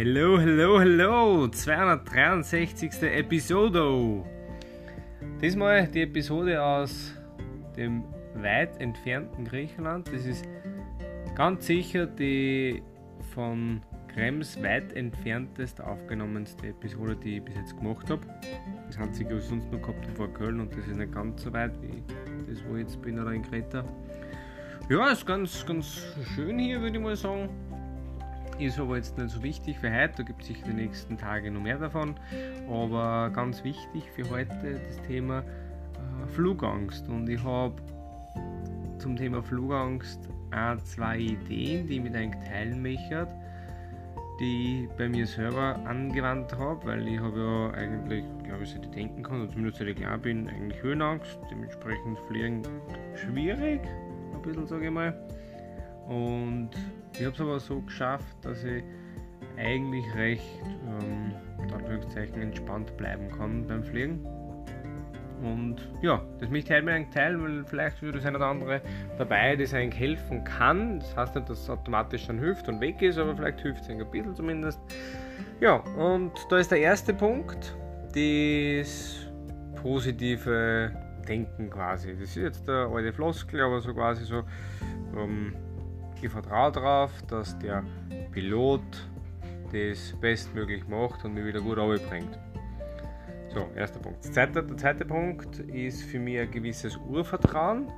Hello, hello, hello! 263. Episode. Diesmal die Episode aus dem weit entfernten Griechenland. Das ist ganz sicher die von Krems weit entferntest aufgenommenste Episode, die ich bis jetzt gemacht habe. Das einzige, was ich sonst noch gehabt habe, war Köln und das ist nicht ganz so weit wie das, wo ich jetzt bin, oder in Kreta. Ja, ist ganz, ganz schön hier, würde ich mal sagen. Ist aber jetzt nicht so wichtig für heute, da gibt es sicher die nächsten Tage noch mehr davon. Aber ganz wichtig für heute das Thema äh, Flugangst. Und ich habe zum Thema Flugangst auch zwei Ideen, die ich mit euch teilen möchte, die ich bei mir selber angewandt habe, weil ich habe ja eigentlich, glaube ich, seit ich denken kann, oder zumindest seit ich klar bin, eigentlich Höhenangst. Dementsprechend Fliegen schwierig, ein bisschen sage ich mal. Und ich habe es aber so geschafft, dass ich eigentlich recht ähm, entspannt bleiben kann beim Fliegen. Und ja, das möchte ich heute teilen, weil vielleicht würde das eine oder andere dabei, das eigentlich helfen kann. Das heißt nicht, dass es automatisch dann hilft und weg ist, aber vielleicht hilft es ein bisschen zumindest. Ja, und da ist der erste Punkt, das positive Denken quasi. Das ist jetzt der alte Floskel, aber so quasi so, ähm, ich vertraue darauf, dass der Pilot das bestmöglich macht und mich wieder gut bringt. So, erster Punkt. Der zweite, der zweite Punkt ist für mich ein gewisses Urvertrauen.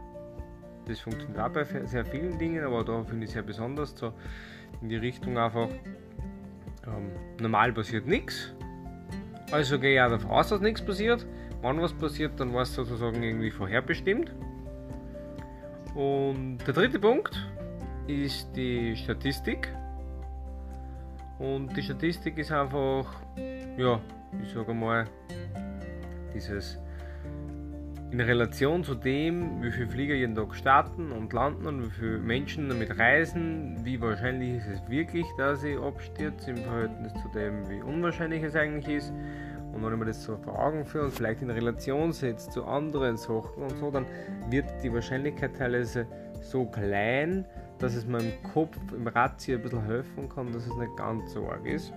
Das funktioniert auch bei sehr vielen Dingen, aber da finde ich sehr besonders so in die Richtung einfach, ähm, normal passiert nichts. Also gehe ich auch davon aus, dass nichts passiert. Wenn was passiert, dann war es sozusagen irgendwie vorherbestimmt. Und der dritte Punkt ist die Statistik. Und die Statistik ist einfach, ja, ich sage mal, dieses in Relation zu dem, wie viele Flieger jeden Tag starten und landen und wie viele Menschen damit reisen, wie wahrscheinlich ist es wirklich, dass sie abstürzt im Verhältnis zu dem, wie unwahrscheinlich es eigentlich ist. Und wenn ich mir das so vor Augen führe und vielleicht in Relation setze zu anderen Sachen und so, dann wird die Wahrscheinlichkeit teilweise so klein, dass es meinem Kopf im Ratio ein bisschen helfen kann, dass es nicht ganz so arg ist.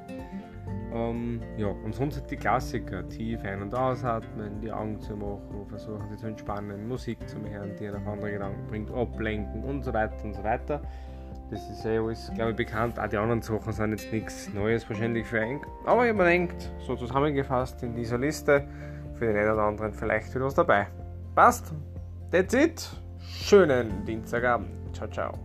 Ähm, ja, und sonst die Klassiker, tief ein- und ausatmen, die Augen zu machen, versuchen sie zu entspannen, Musik zu hören, die nach andere Gedanken bringt, ablenken und so weiter und so weiter. Das ist eh alles, glaube ich, bekannt. Auch die anderen Sachen sind jetzt nichts Neues wahrscheinlich für einen. Aber ich habe mir so zusammengefasst in dieser Liste, für den einen oder anderen vielleicht wieder was dabei. Passt? That's it schönen Dienstagabend. Ciao, ciao.